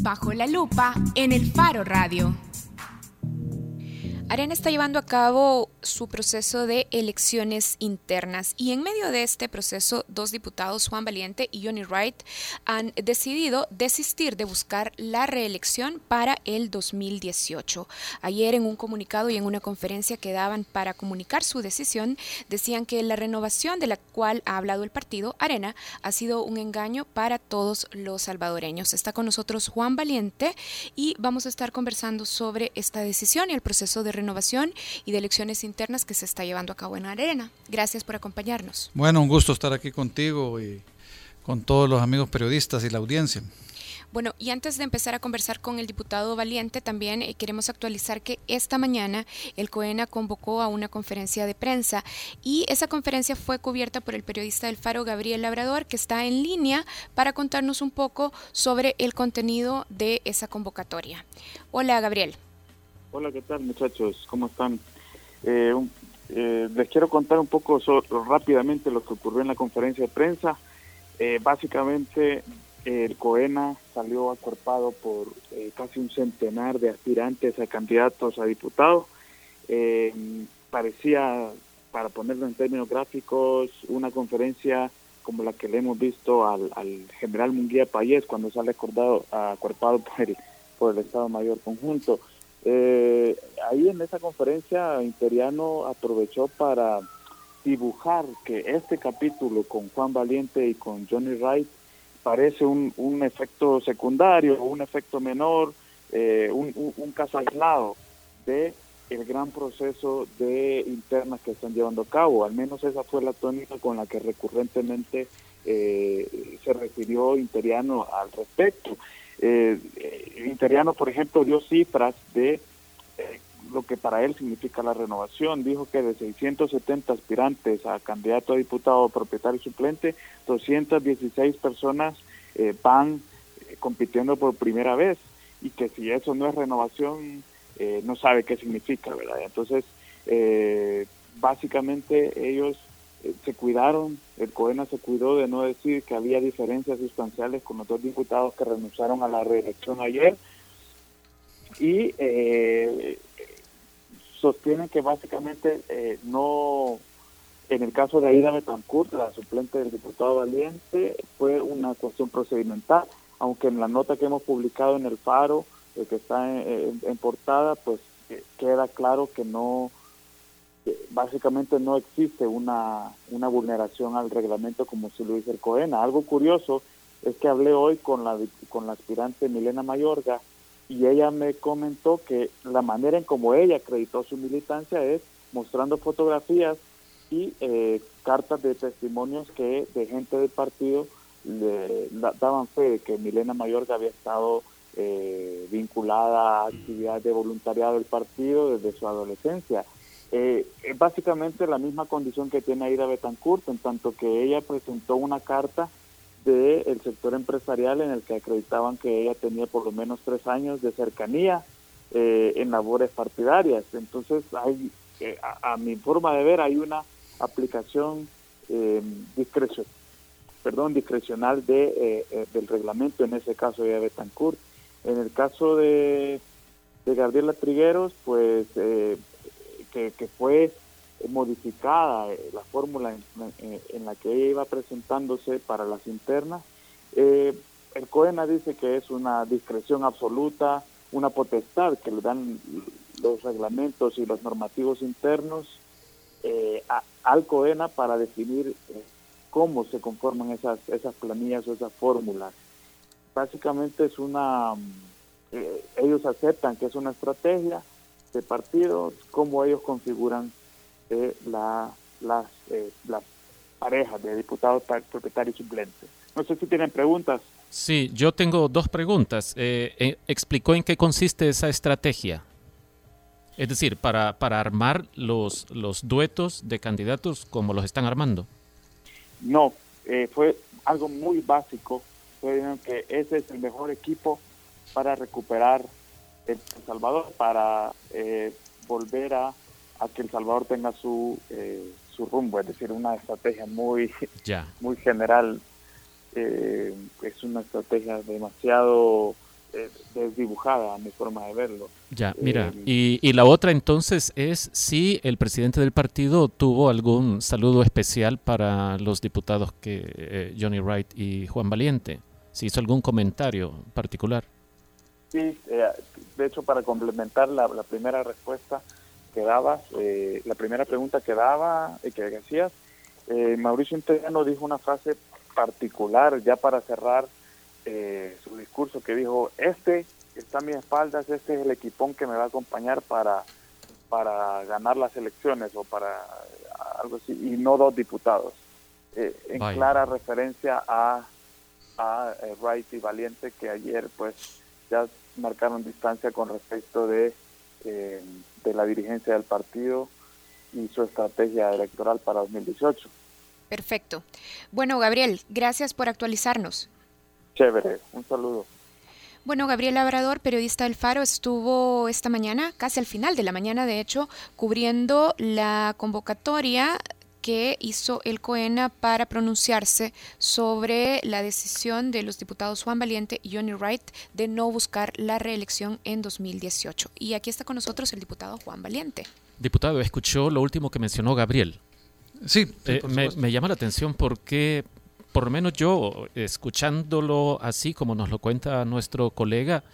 Bajo la lupa en el Faro Radio. Arena está llevando a cabo su proceso de elecciones internas y en medio de este proceso dos diputados, Juan Valiente y Johnny Wright, han decidido desistir de buscar la reelección para el 2018. Ayer en un comunicado y en una conferencia que daban para comunicar su decisión, decían que la renovación de la cual ha hablado el partido Arena ha sido un engaño para todos los salvadoreños. Está con nosotros Juan Valiente y vamos a estar conversando sobre esta decisión y el proceso de renovación y de elecciones internas que se está llevando a cabo en Arena. Gracias por acompañarnos. Bueno, un gusto estar aquí contigo y con todos los amigos periodistas y la audiencia. Bueno, y antes de empezar a conversar con el diputado Valiente, también eh, queremos actualizar que esta mañana el COENA convocó a una conferencia de prensa y esa conferencia fue cubierta por el periodista del Faro Gabriel Labrador, que está en línea para contarnos un poco sobre el contenido de esa convocatoria. Hola, Gabriel. Hola, ¿qué tal muchachos? ¿Cómo están? Eh, eh, les quiero contar un poco rápidamente lo que ocurrió en la conferencia de prensa. Eh, básicamente, el COENA salió acorpado por casi un centenar de aspirantes a candidatos a diputados. parecía, para ponerlo en términos gráficos, una conferencia como la que le hemos visto al, general Munguía Payés cuando sale acordado, acorpado por el, por el Estado Mayor Conjunto. Eh, ahí en esa conferencia Imperiano aprovechó para dibujar que este capítulo con Juan Valiente y con Johnny Wright parece un, un efecto secundario, un efecto menor, eh, un, un, caso aislado de el gran proceso de internas que están llevando a cabo. Al menos esa fue la tónica con la que recurrentemente eh, se refirió Imperiano al respecto. Eh, Interiano, por ejemplo, dio cifras de eh, lo que para él significa la renovación. Dijo que de 670 aspirantes a candidato a diputado, propietario suplente, 216 personas eh, van eh, compitiendo por primera vez y que si eso no es renovación, no sabe qué significa, ¿verdad? Entonces, básicamente ellos eh, se cuidaron, el COENA se cuidó de no decir que había diferencias sustanciales con los dos diputados que renunciaron a la reelección ayer. Y eh, sostienen que básicamente eh, no, en el caso de Aida Betancourt, la suplente del diputado Valiente, fue una cuestión procedimental, aunque en la nota que hemos publicado en el Faro, que está en portada, pues queda claro que no básicamente no existe una, una vulneración al reglamento como se lo dice el COENA. Algo curioso es que hablé hoy con la, con la aspirante Milena Mayorga y ella me comentó que la manera en como ella acreditó su militancia es mostrando fotografías y eh, cartas de testimonios que de gente del partido le daban fe de que Milena Mayorga había estado eh, vinculada a actividades de voluntariado del partido desde su adolescencia. Eh, es básicamente la misma condición que tiene Aida Betancourt, en tanto que ella presentó una carta del sector empresarial en el que acreditaban que ella tenía por lo menos tres años de cercanía eh, en labores partidarias. Entonces, hay, eh, a, mi forma de ver, hay una aplicación eh, perdón, discrecional de, del reglamento, en ese caso de Betancourt. En el caso de, de Gabriela Trigueros, pues que, fue modificada eh, la fórmula en, la que ella iba presentándose para las internas. Eh, el COENA dice que es una discreción absoluta, una potestad que le dan los reglamentos y los normativos internos eh, al COENA para definir cómo se conforman esas, esas planillas o esas fórmulas. Básicamente es una, ellos aceptan que es una estrategia, de partidos, cómo ellos configuran eh, la, las, eh, las parejas de diputados propietarios y suplentes. No sé si tienen preguntas. Sí, yo tengo dos preguntas. Eh, ¿Explicó en qué consiste esa estrategia? Es decir, para, para armar los, los duetos de candidatos como los están armando. No, fue algo muy básico. Fue que ese es el mejor equipo para recuperar el Salvador para eh, volver a, que El Salvador tenga su, eh, su rumbo, es decir, una estrategia muy, muy general. eh, es una estrategia demasiado eh, desdibujada a mi forma de verlo. Ya, mira, y, y, la otra entonces es si el presidente del partido tuvo algún saludo especial para los diputados que Johnny Wright y Juan Valiente, si hizo algún comentario particular. Sí, de hecho para complementar la, la primera respuesta que dabas, la primera pregunta que daba y que hacías, Mauricio Integrano dijo una frase particular ya para cerrar eh, su discurso que dijo, este está a mis espaldas, este es el equipón que me va a acompañar para, para ganar las elecciones o para algo así, y no dos diputados. Eh, en clara referencia a, a eh, Wright y Valiente que ayer pues ya marcaron distancia con respecto de, de la dirigencia del partido y su estrategia electoral para 2018. Perfecto. Bueno, Gabriel, gracias por actualizarnos. Chévere, un saludo. Bueno, Gabriel Labrador, periodista del Faro, estuvo esta mañana, casi al final de la mañana, de hecho, cubriendo la convocatoria que hizo el COENA para pronunciarse sobre la decisión de los diputados Juan Valiente y Johnny Wright de no buscar la reelección en 2018. Y aquí está con nosotros el diputado Juan Valiente. Diputado, escuchó lo último que mencionó Gabriel. Sí, eh, me, llama la atención porque, por lo menos yo, escuchándolo así como nos lo cuenta nuestro colega,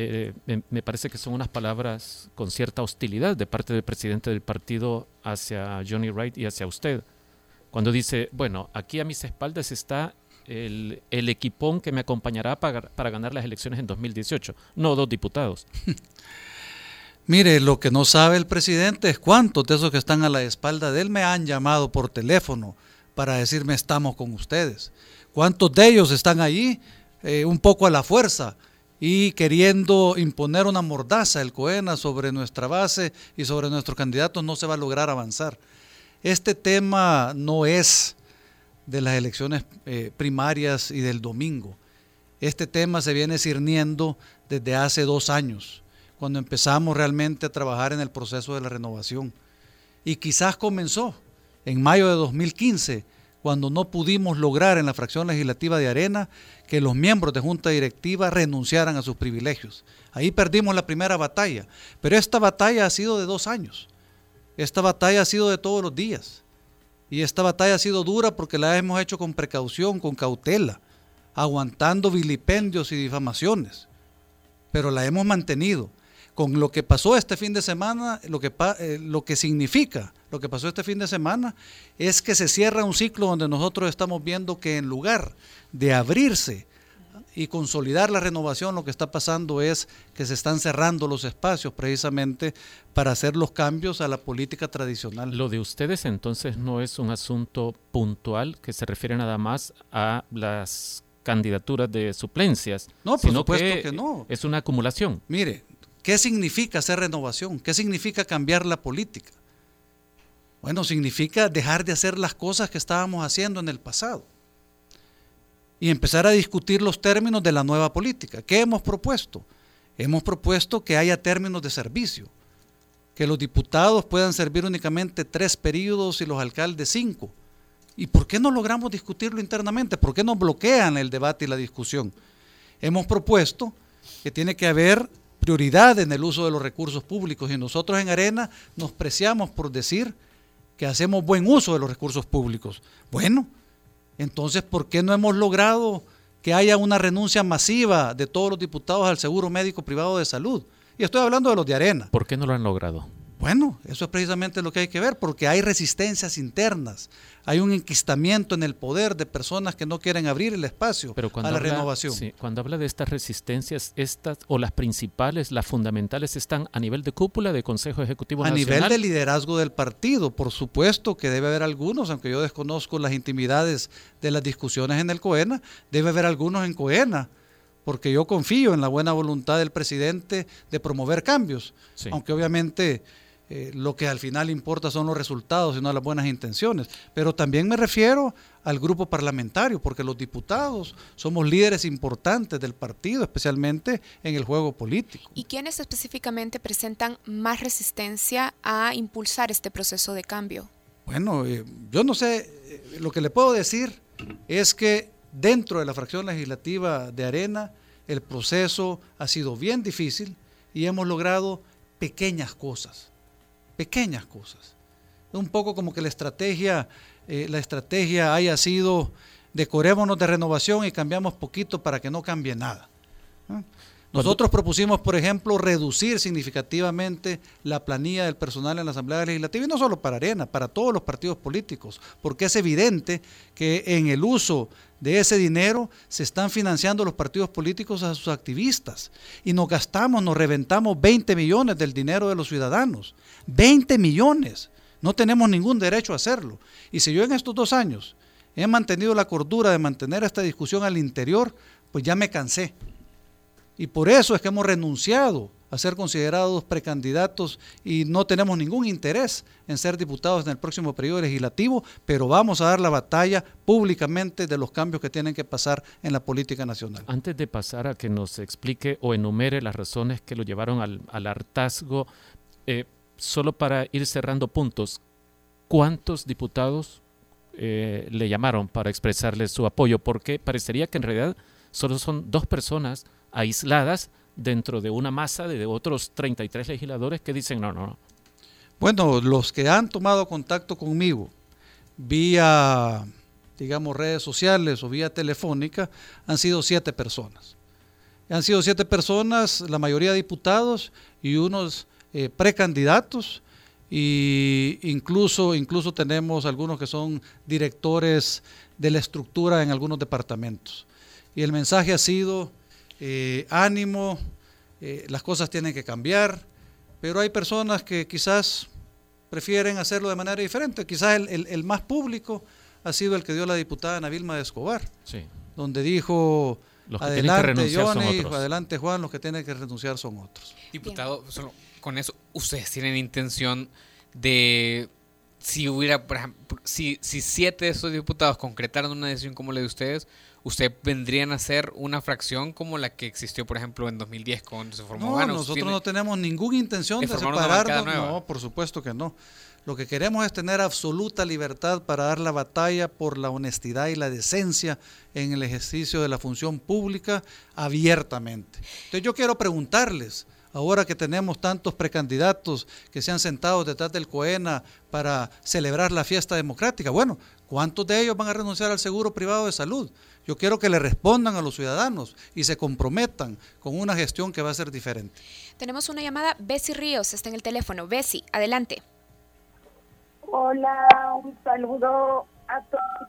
eh, me, parece que son unas palabras con cierta hostilidad de parte del presidente del partido hacia Johnny Wright y hacia usted. Cuando dice, bueno, aquí a mis espaldas está el, el equipón que me acompañará para, para ganar las elecciones en 2018, no dos diputados. Mire, lo que no sabe el presidente es cuántos de esos que están a la espalda de él me han llamado por teléfono para decirme estamos con ustedes. ¿Cuántos de ellos están allí eh, un poco a la fuerza y queriendo imponer una mordaza el COENA sobre nuestra base y sobre nuestros candidatos no se va a lograr avanzar? Este tema no es de las elecciones eh, primarias y del domingo. Este tema se viene cirniendo desde hace dos años cuando empezamos realmente a trabajar en el proceso de la renovación. Y quizás comenzó en mayo de 2015, cuando no pudimos lograr en la fracción legislativa de Arena que los miembros de junta directiva renunciaran a sus privilegios. Ahí perdimos la primera batalla, pero esta batalla ha sido de dos años. Esta batalla ha sido de todos los días. Y esta batalla ha sido dura porque la hemos hecho con precaución, con cautela, aguantando vilipendios y difamaciones. Pero la hemos mantenido con lo que pasó este fin de semana, lo que, eh, lo que significa lo que pasó este fin de semana es que se cierra un ciclo donde nosotros estamos viendo que en lugar de abrirse y consolidar la renovación, lo que está pasando es que se están cerrando los espacios precisamente para hacer los cambios a la política tradicional. Lo de ustedes entonces no es un asunto puntual que se refiere nada más a las candidaturas de suplencias, no, por sino supuesto que, que no. Es una acumulación. Mire, ¿Qué significa hacer renovación? ¿Qué significa cambiar la política? Bueno, significa dejar de hacer las cosas que estábamos haciendo en el pasado y empezar a discutir los términos de la nueva política. ¿Qué hemos propuesto? Hemos propuesto que haya términos de servicio, que los diputados puedan servir únicamente tres periodos y los alcaldes cinco. ¿Y por qué no logramos discutirlo internamente? ¿Por qué nos bloquean el debate y la discusión? Hemos propuesto que tiene que haber prioridad en el uso de los recursos públicos y nosotros en Arena nos preciamos por decir que hacemos buen uso de los recursos públicos. Bueno, entonces, ¿por qué no hemos logrado que haya una renuncia masiva de todos los diputados al seguro médico privado de salud? Y estoy hablando de los de Arena. ¿Por qué no lo han logrado? Bueno, eso es precisamente lo que hay que ver, porque hay resistencias internas, hay un enquistamiento en el poder de personas que no quieren abrir el espacio a la renovación. cuando habla de estas resistencias, estas o las principales, las fundamentales, están a nivel de cúpula de Consejo Ejecutivo a Nacional. A nivel de liderazgo del partido, por supuesto que debe haber algunos, aunque yo desconozco las intimidades de las discusiones en el COENA, debe haber algunos en COENA porque yo confío en la buena voluntad del presidente de promover cambios, aunque obviamente eh, lo que al final importa son los resultados y no las buenas intenciones. Pero también me refiero al grupo parlamentario, porque los diputados somos líderes importantes del partido, especialmente en el juego político. ¿Y quiénes específicamente presentan más resistencia a impulsar este proceso de cambio? Bueno, eh, yo no sé, eh, lo que le puedo decir es que dentro de la fracción legislativa de Arena, el proceso ha sido bien difícil y hemos logrado pequeñas cosas, pequeñas cosas. Un poco como que la estrategia, eh, la estrategia haya sido decorémonos de renovación y cambiamos poquito para que no cambie nada. Nosotros propusimos, por ejemplo, reducir significativamente la planilla del personal en la Asamblea Legislativa, y no solo para Arena, para todos los partidos políticos, porque es evidente que en el uso de ese dinero se están financiando los partidos políticos a sus activistas, y nos gastamos, nos reventamos 20 millones del dinero de los ciudadanos, 20 millones, no tenemos ningún derecho a hacerlo. Y si yo en estos dos años he mantenido la cordura de mantener esta discusión al interior, pues ya me cansé y por eso es que hemos renunciado a ser considerados precandidatos y no tenemos ningún interés en ser diputados en el próximo periodo legislativo, pero vamos a dar la batalla públicamente de los cambios que tienen que pasar en la política nacional. Antes de pasar a que nos explique o enumere las razones que lo llevaron al, hartazgo, eh, solo para ir cerrando puntos, ¿cuántos diputados eh, le llamaron para expresarle su apoyo? Porque parecería que en realidad solo son dos personas aisladas dentro de una masa de otros 33 legisladores que dicen no, no, no. Bueno, los que han tomado contacto conmigo vía, digamos, redes sociales o vía telefónica han sido siete personas. Han sido siete personas, la mayoría diputados y unos eh, precandidatos y incluso, incluso tenemos algunos que son directores de la estructura en algunos departamentos. Y el mensaje ha sido, eh, ánimo, eh, las cosas tienen que cambiar, pero hay personas que quizás prefieren hacerlo de manera diferente. Quizás el, más público ha sido el que dio la diputada Ana Vilma de Escobar, donde dijo, adelante Johnny, adelante Juan, los que tienen que renunciar son otros. Diputado, solo con eso, ¿ustedes tienen intención de si hubiera, por ejemplo, si, si siete de esos diputados concretaran una decisión como la de ustedes, ¿usted vendrían a ser una fracción como la que existió, por ejemplo, en 2010 cuando se formó No, nosotros no tenemos ninguna intención de, separarnos. No, por supuesto que no. Lo que queremos es tener absoluta libertad para dar la batalla por la honestidad y la decencia en el ejercicio de la función pública abiertamente. Entonces yo quiero preguntarles, ahora que tenemos tantos precandidatos que se han sentado detrás del COENA para celebrar la fiesta democrática, bueno, ¿cuántos de ellos van a renunciar al seguro privado de salud? Yo quiero que le respondan a los ciudadanos y se comprometan con una gestión que va a ser diferente. Tenemos una llamada, Bessie Ríos, está en el teléfono. Bessie, adelante. Hola, un saludo a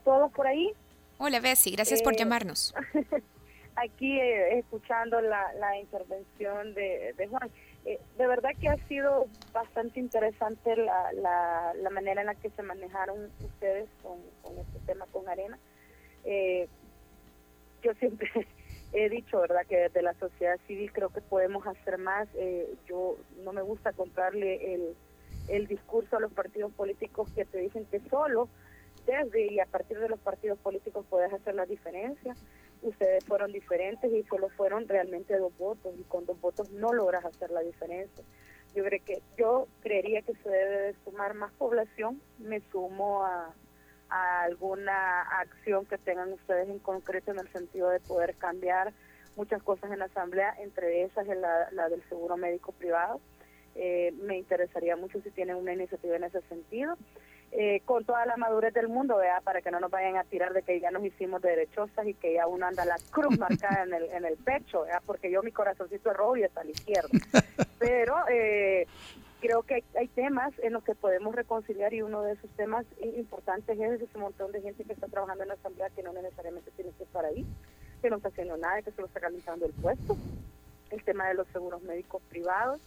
todos por ahí. Hola Bessie, gracias por eh, llamarnos. Aquí eh, escuchando la, intervención de, Juan. Eh, de verdad que ha sido bastante interesante la, manera en la que se manejaron ustedes con, este tema con Arena. Eh, yo siempre he dicho, ¿verdad?, que desde la sociedad civil creo que podemos hacer más. Eh, yo no me gusta comprarle el, el discurso a los partidos políticos que te dicen que solo desde y a partir de los partidos políticos puedes hacer la diferencia. Ustedes fueron diferentes y solo fueron realmente dos votos y con dos votos no logras hacer la diferencia. Yo creo que yo creería que se debe de sumar más población. Me sumo a, a alguna acción que tengan ustedes en concreto en el sentido de poder cambiar muchas cosas en la Asamblea, entre esas es la, del seguro médico privado. Eh, me interesaría mucho si tienen una iniciativa en ese sentido. Eh, con toda la madurez del mundo, vea, para que no nos vayan a tirar de que ya nos hicimos derechosas y que ya uno anda la cruz marcada en el, en el pecho, ¿vea? porque yo mi corazoncito es rojo y está a la izquierda. Pero eh, creo que hay, temas en los que podemos reconciliar y uno de esos temas importantes es ese montón de gente que está trabajando en la asamblea que no necesariamente tiene que estar ahí, que no está haciendo nada, que solo está calentando el puesto, el tema de los seguros médicos privados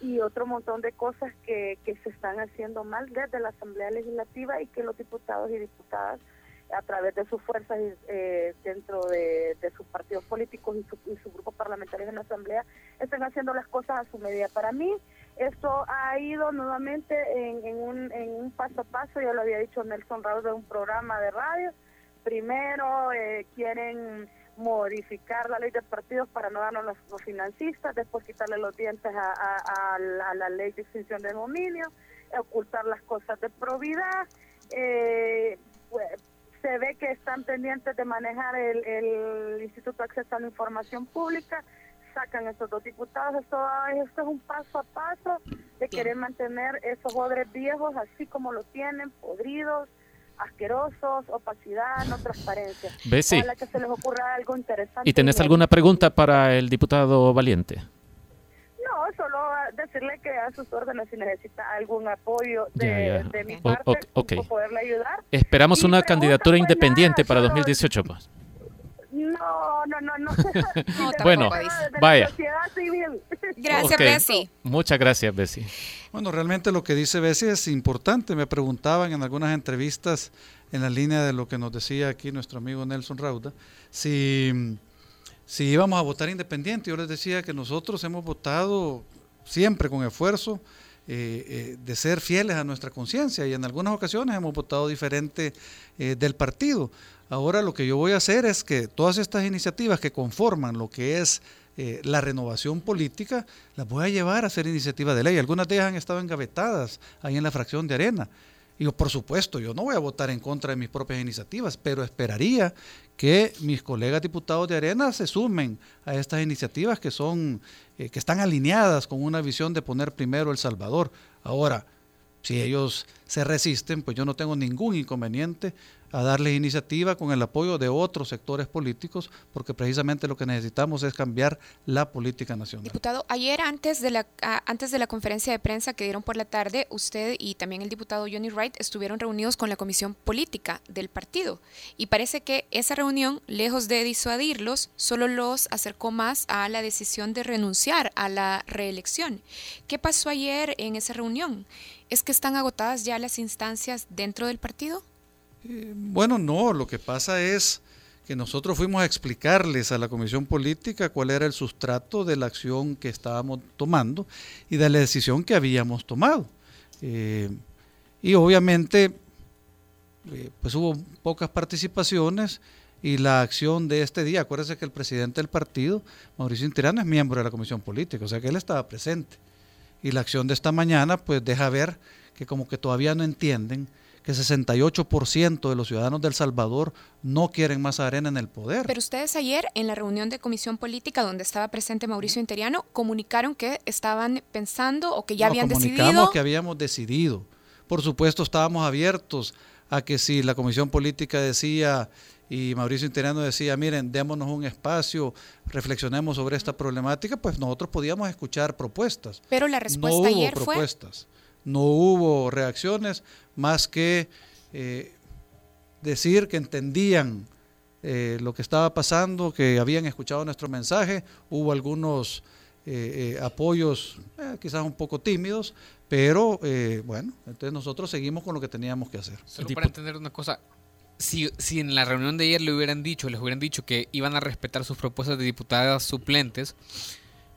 y otro montón de cosas que, que se están haciendo mal desde la asamblea legislativa y que los diputados y diputadas a través de sus fuerzas eh, dentro de, sus partidos políticos y su, y su grupo parlamentario en la Asamblea están haciendo las cosas a su medida. Para mí, esto ha ido nuevamente en, un, en un paso a paso, ya lo había dicho Nelson Raúl de un programa de radio. Primero eh, quieren modificar la ley de partidos para no darnos los, los financistas, después quitarle los dientes a, la, ley de extinción de dominio, ocultar las cosas de probidad, eh, pues, se ve que están pendientes de manejar el, el Instituto de Acceso a la Información Pública, sacan esos dos diputados. Esto, esto es un paso a paso de querer mantener esos odres viejos así como lo tienen, podridos, asquerosos, opacidad, no transparencia. Ojalá que se les ocurra algo interesante. ¿Y tenés y alguna pregunta para el diputado Valiente? Solo decirle que a sus órdenes si necesita algún apoyo de, Ya, ya. de mi O- parte, por poderle ayudar. Esperamos Y una candidatura pues, independiente nada, para yo- 2018. Pues. No, no, no, no. Bueno, vaya. Gracias, Ok. Bessie. Muchas gracias, Bessie. Bueno, realmente lo que dice Bessie es importante. Me preguntaban en algunas entrevistas en la línea de lo que nos decía aquí nuestro amigo Nelson Rauda, si, si íbamos a votar independiente. Yo les decía que nosotros hemos votado siempre con esfuerzo eh, eh, de ser fieles a nuestra conciencia y en algunas ocasiones hemos votado diferente eh, del partido. Ahora lo que yo voy a hacer es que todas estas iniciativas que conforman lo que es la renovación política, las voy a llevar a ser iniciativa de ley. Algunas de ellas han estado engavetadas ahí en la fracción de arena. Y por supuesto, yo no voy a votar en contra de mis propias iniciativas, pero esperaría que mis colegas diputados de Arena se sumen a estas iniciativas que son, eh, que están alineadas con una visión de poner primero El Salvador. Ahora, si ellos se resisten, pues yo no tengo ningún inconveniente a darles iniciativa con el apoyo de otros sectores políticos, porque precisamente lo que necesitamos es cambiar la política nacional. Diputado, ayer antes de la antes de la conferencia de prensa que dieron por la tarde, usted y también el diputado Johnny Wright estuvieron reunidos con la comisión política del partido y parece que esa reunión, lejos de disuadirlos, solo los acercó más a la decisión de renunciar a la reelección. ¿Qué pasó ayer en esa reunión? ¿Es que están agotadas ya las instancias dentro del partido? Eh, Bueno, no, lo que pasa es que nosotros fuimos a explicarles a la Comisión Política cuál era el sustrato de la acción que estábamos tomando y de la decisión que habíamos tomado. Eh, y obviamente, eh, pues hubo pocas participaciones y la acción de este día, acuérdense que el presidente del partido, Mauricio Interiano, es miembro de la Comisión Política, o sea que él estaba presente. Y la acción de esta mañana, pues deja ver que como que todavía no entienden que 68% de los ciudadanos del Salvador no quieren más arena en el poder. Pero ustedes ayer en la reunión de comisión política donde estaba presente Mauricio Interiano comunicaron que estaban pensando o que ya habían comunicamos decidido que habíamos decidido. Por supuesto, estábamos abiertos a que si la comisión política decía y Mauricio Interiano decía, miren, démonos un espacio, reflexionemos sobre esta problemática, pues nosotros podíamos escuchar propuestas. Pero la no respuesta hubo ayer fue propuestas, no hubo reacciones más que eh, decir que entendían eh, lo que estaba pasando, que habían escuchado nuestro mensaje, hubo algunos eh, eh, apoyos eh, quizás un poco tímidos, pero eh, bueno, entonces nosotros seguimos con lo que teníamos que hacer. Solo para entender una cosa, si, si en la reunión de ayer le hubieran dicho, les hubieran dicho que iban a respetar sus propuestas de diputadas suplentes,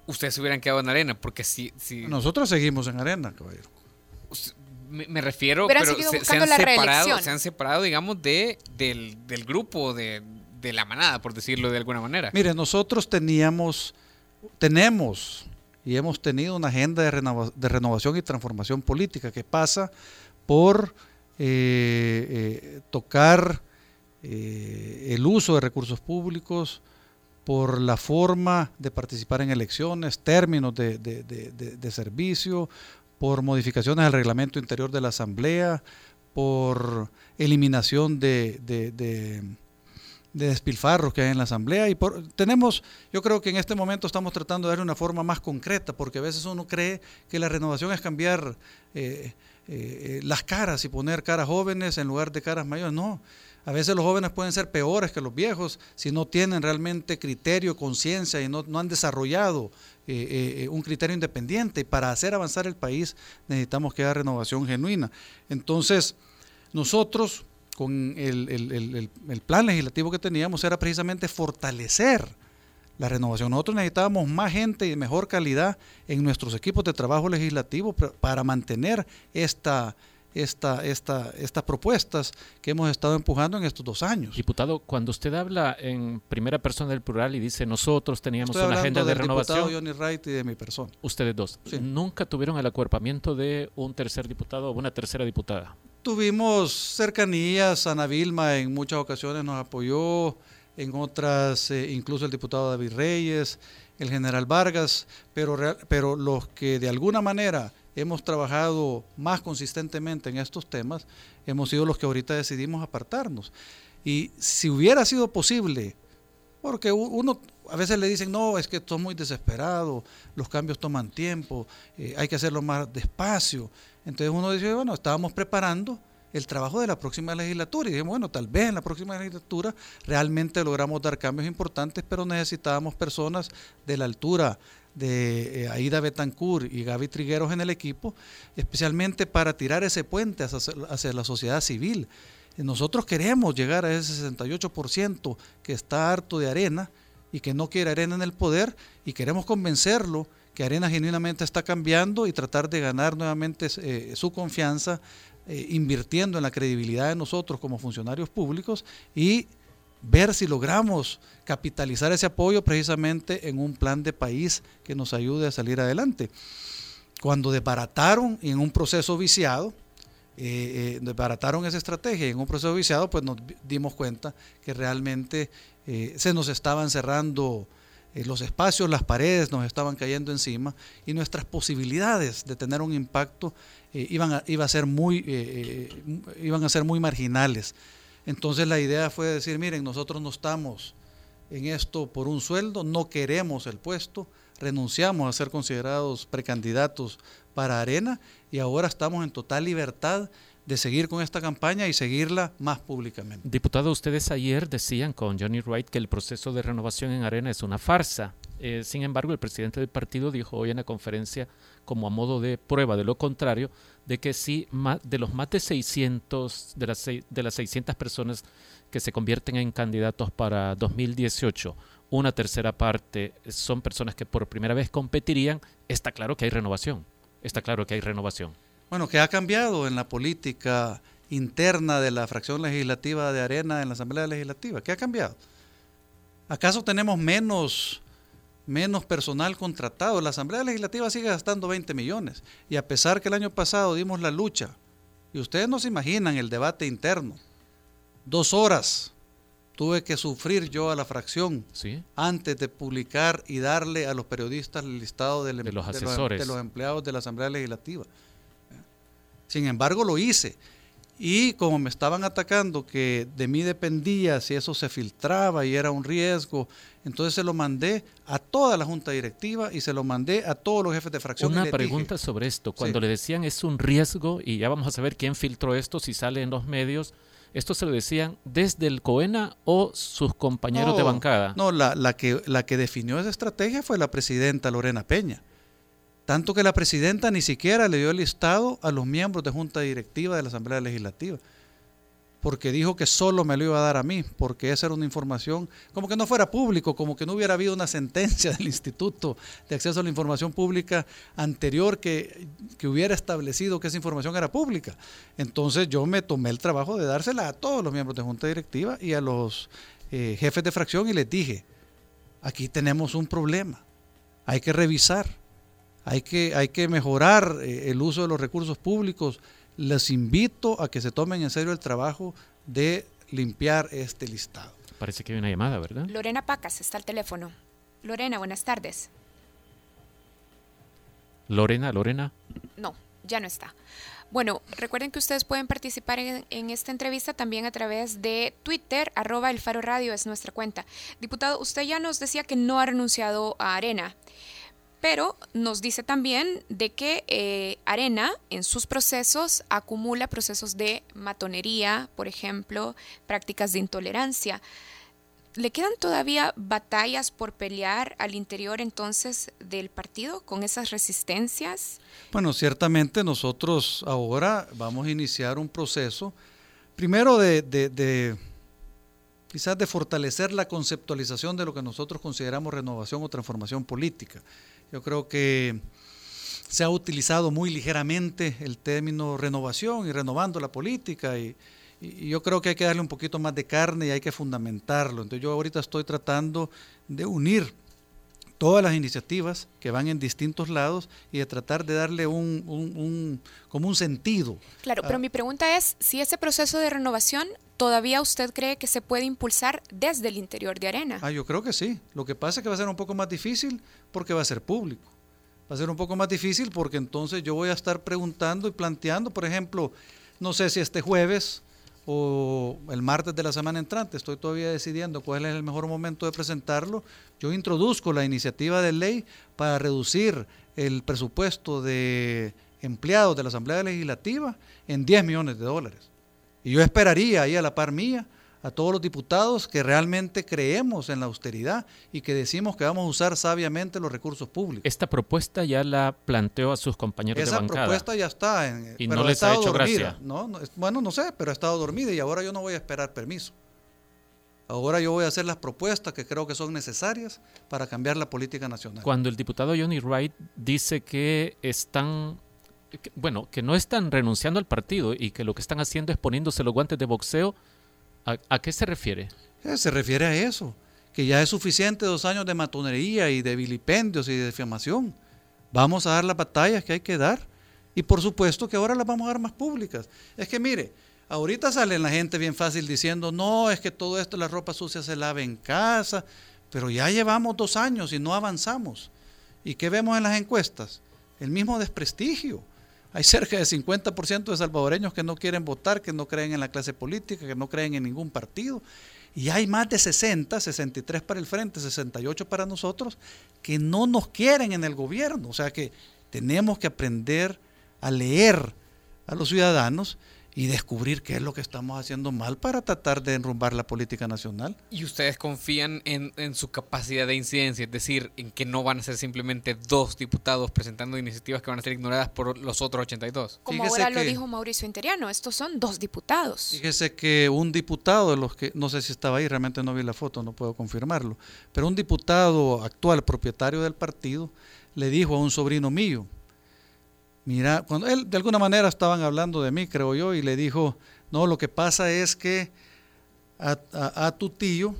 ustedes se hubieran quedado en arena, porque si, si Nosotros seguimos en arena, caballero. Me, me refiero, pero se, se han la separado, se han separado, digamos, de, del, del grupo, de, de la manada, por decirlo de alguna manera. Mire, nosotros teníamos, tenemos y hemos tenido una agenda de, renova- de renovación y transformación política que pasa por eh, eh, tocar eh, el uso de recursos públicos, por la forma de participar en elecciones, términos de, de- de- de- de servicio, por modificaciones al reglamento interior de la Asamblea, por eliminación de, de- de- de despilfarros que hay en la Asamblea. Y por, tenemos, yo creo que en este momento estamos tratando de darle una forma más concreta, porque a veces uno cree que la renovación es cambiar eh, eh, las caras y poner caras jóvenes en lugar de caras mayores. No, a veces los jóvenes pueden ser peores que los viejos si no tienen realmente criterio, conciencia y no, han desarrollado eh, eh, un criterio independiente. Para hacer avanzar el país necesitamos que haya renovación genuina. Entonces, nosotros, con el, el- plan legislativo que teníamos, era precisamente fortalecer la renovación. Nosotros necesitábamos más gente y mejor calidad en nuestros equipos de trabajo legislativo para mantener esta, esta, esta, estas propuestas que hemos estado empujando en estos dos años. Diputado, cuando usted habla en primera persona del plural y dice nosotros teníamos Estoy una agenda de del diputado renovación, Johnny Wright y de mi persona. ustedes dos, Sí. nunca tuvieron el acuerpamiento de un tercer diputado o una tercera diputada. Tuvimos cercanías, Ana Vilma en muchas ocasiones nos apoyó, en otras eh, incluso el diputado David Reyes, el general Vargas, pero, pero los que de alguna manera hemos trabajado más consistentemente en estos temas, hemos sido los que ahorita decidimos apartarnos. Y si hubiera sido posible, porque uno a veces le dicen, no, es que esto es muy desesperado, los cambios toman tiempo, eh, hay que hacerlo más despacio. Entonces uno dice, bueno, estábamos preparando el trabajo de la próxima legislatura y dije, bueno, tal vez en la próxima legislatura realmente logramos dar cambios importantes, pero necesitábamos personas de la altura de eh, Aida Betancourt y Gaby Trigueros en el equipo, especialmente para tirar ese puente hacia, la sociedad civil. Nosotros queremos llegar a ese 68% que está harto de arena y que no quiere arena en el poder y queremos convencerlo que Arena genuinamente está cambiando y tratar de ganar nuevamente eh, su confianza, eh, invirtiendo en la credibilidad de nosotros como funcionarios públicos y ver si logramos capitalizar ese apoyo precisamente en un plan de país que nos ayude a salir adelante. Cuando desbarataron en un proceso viciado, eh, desbarataron esa estrategia y en un proceso viciado, pues nos dimos cuenta que realmente se nos estaban cerrando eh, los espacios, las paredes nos estaban cayendo encima y nuestras posibilidades de tener un impacto eh, iban, iba a ser muy, eh, iban a ser muy marginales. Entonces la idea fue decir, miren, nosotros no estamos en esto por un sueldo, no queremos el puesto, renunciamos a ser considerados precandidatos para Arena y ahora estamos en total libertad de seguir con esta campaña y seguirla más públicamente. Diputado, ustedes ayer decían con Johnny Wright que el proceso de renovación en Arena es una farsa. Eh, sin embargo, el presidente del partido dijo hoy en la conferencia, como a modo de prueba de lo contrario, de que sí, de los más de 600, de las, de las 600 personas que se convierten en candidatos para 2018, una tercera parte son personas que por primera vez competirían, está claro que hay renovación. Está claro que hay renovación. Bueno, ¿qué ha cambiado en la política interna de la fracción legislativa de Arena en la Asamblea Legislativa? ¿Qué ha cambiado? ¿Acaso tenemos menos, menos personal contratado? La Asamblea Legislativa sigue gastando 20 millones y a pesar que el año pasado dimos la lucha, y ustedes no se imaginan el debate interno, dos horas tuve que sufrir yo a la fracción antes de publicar y darle a los periodistas el listado de, los asesores. de los empleados de la Asamblea Legislativa. Sin embargo, lo hice. Y como me estaban atacando que de mí dependía si eso se filtraba y era un riesgo, entonces se lo mandé a toda la junta directiva y se lo mandé a todos los jefes de fracción. Una pregunta sobre esto. Cuando le decían es un riesgo y ya vamos a saber quién filtró esto, si sale en los medios, ¿esto se lo decían desde el COENA o sus compañeros de bancada? No, la, la, que, la que definió esa estrategia fue la presidenta Lorena Peña. Tanto que la presidenta ni siquiera le dio el listado a los miembros de junta directiva de la Asamblea Legislativa, porque dijo que solo me lo iba a dar a mí, porque esa era una información, como que no fuera público, como que no hubiera habido una sentencia del Instituto de Acceso a la Información Pública anterior que, hubiera establecido que esa información era pública. Entonces yo me tomé el trabajo de dársela a todos los miembros de junta directiva y a los eh, jefes de fracción y les dije, aquí tenemos un problema, hay que revisar hay que, hay que mejorar eh, el uso de los recursos públicos. Les invito a que se tomen en serio el trabajo de limpiar este listado. Parece que hay una llamada, ¿verdad? Lorena Pacas está al teléfono. Lorena, buenas tardes. Lorena, Lorena. No, ya no está. Bueno, recuerden que ustedes pueden participar en, en, esta entrevista también a través de Twitter, arroba el Faro Radio es nuestra cuenta. Diputado, usted ya nos decía que no ha renunciado a Arena pero nos dice también de que eh, Arena en sus procesos acumula procesos de matonería, por ejemplo, prácticas de intolerancia. ¿Le quedan todavía batallas por pelear al interior entonces del partido con esas resistencias? Bueno, ciertamente nosotros ahora vamos a iniciar un proceso, primero de, de quizás de fortalecer la conceptualización de lo que nosotros consideramos renovación o transformación política. Yo creo que se ha utilizado muy ligeramente el término renovación y renovando la política y, yo creo que hay que darle un poquito más de carne y hay que fundamentarlo. Entonces yo ahorita estoy tratando de unir todas las iniciativas que van en distintos lados y de tratar de darle un, un, un como un sentido. Claro, pero mi pregunta es si ese proceso de renovación todavía usted cree que se puede impulsar desde el interior de Arena. Ah, yo creo que sí. Lo que pasa es que va a ser un poco más difícil porque va a ser público. Va a ser un poco más difícil porque entonces yo voy a estar preguntando y planteando, por ejemplo, no sé si este jueves o el martes de la semana entrante, estoy todavía decidiendo cuál es el mejor momento de presentarlo, yo introduzco la iniciativa de ley para reducir el presupuesto de empleados de la Asamblea Legislativa en 10 millones de dólares. Y yo esperaría ahí a la par mía a todos los diputados que realmente creemos en la austeridad y que decimos que vamos a usar sabiamente los recursos públicos. Esta propuesta ya la planteó a sus compañeros Esa de bancada. propuesta ya está. En, Y pero no les ha estado hecho dormida, gracia. ¿no? No, es- bueno, no sé, pero ha estado dormida y ahora yo no voy a esperar permiso. Ahora yo voy a hacer las propuestas que creo que son necesarias para cambiar la política nacional. Cuando el diputado Johnny Wright dice que están, bueno, que no están renunciando al partido y que lo que están haciendo es poniéndose los guantes de boxeo, ¿a, qué se refiere? Eh, Se refiere a eso, que ya es suficiente dos años de matonería y de vilipendios y de difamación. Vamos a dar las batallas que hay que dar y por supuesto que ahora las vamos a dar más públicas. Es que mire, ahorita sale la gente bien fácil diciendo, no, es que todo esto, la ropa sucia se lava en casa, pero ya llevamos dos años y no avanzamos. ¿Y qué vemos en las encuestas? El mismo desprestigio. Hay cerca de 50% de salvadoreños que no quieren votar, que no creen en la clase política, que no creen en ningún partido. Y hay más de 60, 63 para el frente, 68 para nosotros, que no nos quieren en el gobierno. O sea que tenemos que aprender a leer a los ciudadanos y descubrir qué es lo que estamos haciendo mal para tratar de enrumbar la política nacional. ¿Y ustedes confían en, en su capacidad de incidencia? Es decir, en que no van a ser simplemente dos diputados presentando iniciativas que van a ser ignoradas por los otros 82. Como Fíjese ahora lo dijo Mauricio Interiano, estos son dos diputados. Fíjese que un diputado de los que, no sé si estaba ahí, realmente no vi la foto, no puedo confirmarlo, pero un diputado actual, propietario del partido, le dijo a un sobrino mío, mira, cuando él de alguna manera estaban hablando de mí, creo yo, y le dijo, no, lo que pasa es que a, tu tío,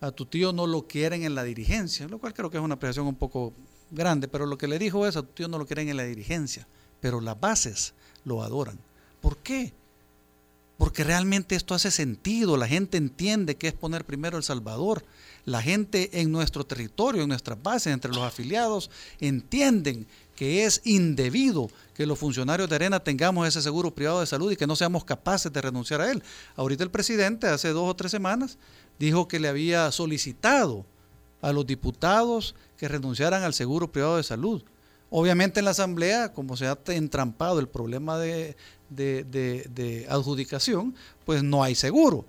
a tu tío no lo quieren en la dirigencia, lo cual creo que es una apreciación un poco grande, pero lo que le dijo es, a tu tío no lo quieren en la dirigencia, pero las bases lo adoran. ¿Por qué? Porque realmente esto hace sentido, la gente entiende que es poner primero El Salvador, la gente en nuestro territorio, en nuestras bases, entre los afiliados, entienden que es indebido que los funcionarios de Arena tengamos ese seguro privado de salud y que no seamos capaces de renunciar a él. Ahorita el presidente, hace dos o tres semanas, dijo que le había solicitado a los diputados que renunciaran al seguro privado de salud. Obviamente en la Asamblea, como se ha entrampado el problema de, adjudicación, pues no hay seguro.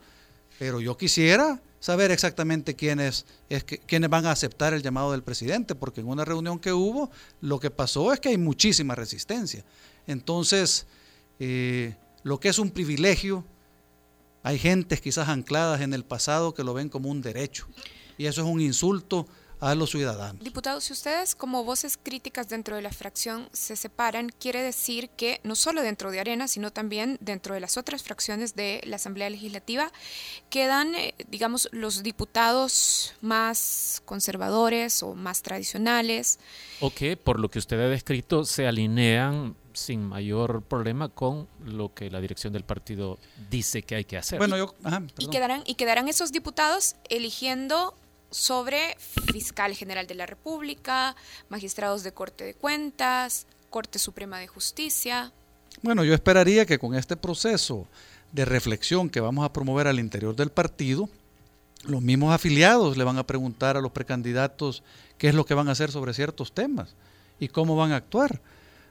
Pero yo quisiera saber exactamente quiénes, es que, quiénes van a aceptar el llamado del presidente, porque en una reunión que hubo, lo que pasó es que hay muchísima resistencia. Entonces, eh, lo que es un privilegio, hay gentes quizás ancladas en el pasado que lo ven como un derecho. Y eso es un insulto a los ciudadanos. Diputados, si ustedes como voces críticas dentro de la fracción se separan, quiere decir que no solo dentro de Arena, sino también dentro de las otras fracciones de la Asamblea Legislativa, quedan, eh, digamos, los diputados más conservadores o más tradicionales. O que, por lo que usted ha descrito, se alinean sin mayor problema con lo que la dirección del partido dice que hay que hacer. Bueno, yo... ajá, Y quedarán, y quedarán esos diputados eligiendo sobre fiscal general de la República, magistrados de Corte de Cuentas, Corte Suprema de Justicia. Bueno, yo esperaría que con este proceso de reflexión que vamos a promover al interior del partido, los mismos afiliados le van a preguntar a los precandidatos qué es lo que van a hacer sobre ciertos temas y cómo van a actuar.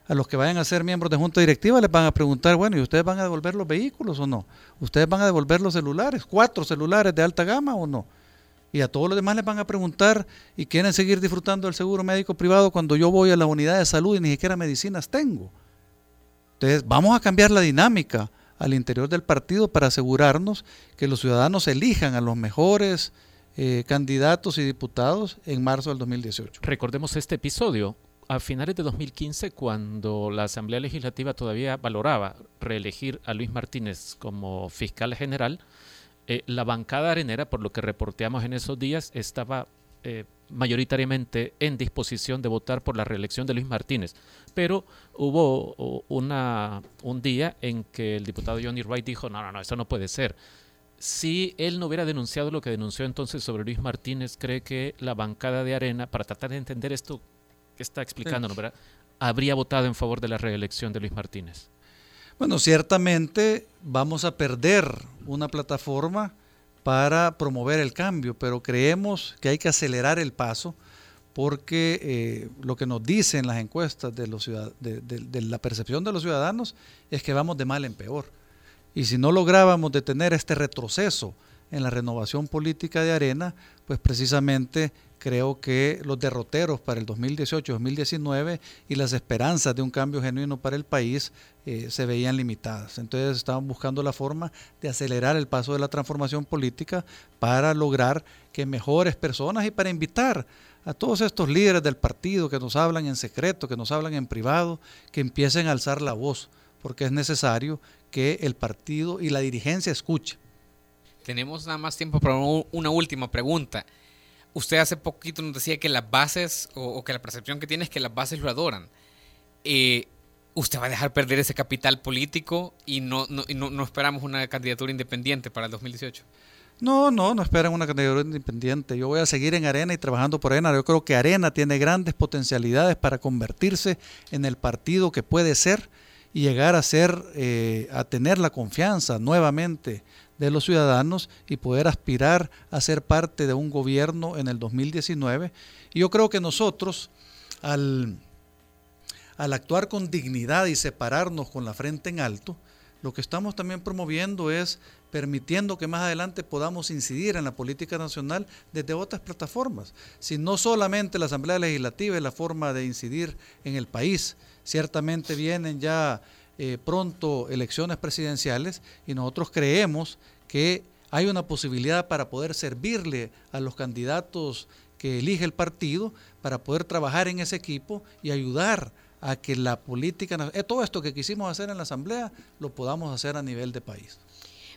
A los que vayan a ser miembros de junta directiva les van a preguntar, bueno, ¿y ustedes van a devolver los vehículos o no? ¿Ustedes van a devolver los celulares? ¿Cuatro celulares de alta gama o no? Y a todos los demás les van a preguntar y quieren seguir disfrutando del seguro médico privado cuando yo voy a la unidad de salud y ni siquiera medicinas tengo. Entonces, vamos a cambiar la dinámica al interior del partido para asegurarnos que los ciudadanos elijan a los mejores eh, candidatos y diputados en marzo del 2018. Recordemos este episodio. A finales de 2015, cuando la Asamblea Legislativa todavía valoraba reelegir a Luis Martínez como fiscal general, eh, la bancada arenera, por lo que reporteamos en esos días, estaba eh, mayoritariamente en disposición de votar por la reelección de Luis Martínez. Pero hubo una, un día en que el diputado Johnny Wright dijo, no, no, no, eso no puede ser. Si él no hubiera denunciado lo que denunció entonces sobre Luis Martínez, cree que la bancada de Arena, para tratar de entender esto que está explicando, habría votado en favor de la reelección de Luis Martínez. Bueno, ciertamente vamos a perder una plataforma para promover el cambio, pero creemos que hay que acelerar el paso porque eh, lo que nos dicen las encuestas de, los de, la percepción de los ciudadanos es que vamos de mal en peor. Y si no lográbamos detener este retroceso en la renovación política de Arena, pues precisamente creo que los derroteros para el 2018-2019 y las esperanzas de un cambio genuino para el país eh, se veían limitadas. Entonces estaban buscando la forma de acelerar el paso de la transformación política para lograr que mejores personas y para invitar a todos estos líderes del partido que nos hablan en secreto, que nos hablan en privado, que empiecen a alzar la voz, porque es necesario que el partido y la dirigencia escuchen. Tenemos nada más tiempo para una última pregunta. Usted hace poquito nos decía que las bases, o, que la percepción que tiene es que las bases lo adoran. Eh, ¿Usted va a dejar perder ese capital político y no, no, no, esperamos una candidatura independiente para el 2018? No, no, no esperan una candidatura independiente. Yo voy a seguir en Arena y trabajando por Arena. Yo creo que Arena tiene grandes potencialidades para convertirse en el partido que puede ser y llegar a ser, eh, a tener la confianza nuevamente de los ciudadanos y poder aspirar a ser parte de un gobierno en el 2019. Y yo creo que nosotros, al, al actuar con dignidad y separarnos con la frente en alto, lo que estamos también promoviendo es permitiendo que más adelante podamos incidir en la política nacional desde otras plataformas. Si no solamente la Asamblea Legislativa es la forma de incidir en el país, ciertamente vienen ya eh, pronto elecciones presidenciales y nosotros creemos que hay una posibilidad para poder servirle a los candidatos que elige el partido, para poder trabajar en ese equipo y ayudar a que la política, eh, todo esto que quisimos hacer en la Asamblea, lo podamos hacer a nivel de país.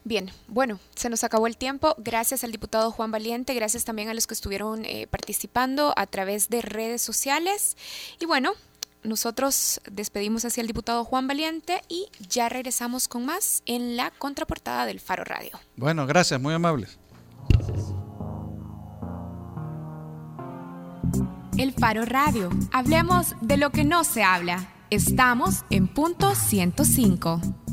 Bien, bueno, se nos acabó el tiempo. Gracias al diputado Juan Valiente, gracias también a los que estuvieron eh, participando a través de redes sociales. Y bueno, nosotros despedimos hacia el diputado Juan Valiente y ya regresamos con más en la contraportada del Faro Radio. Bueno, gracias, muy amables. El Faro Radio. Hablemos de lo que no se habla. Estamos en punto 105.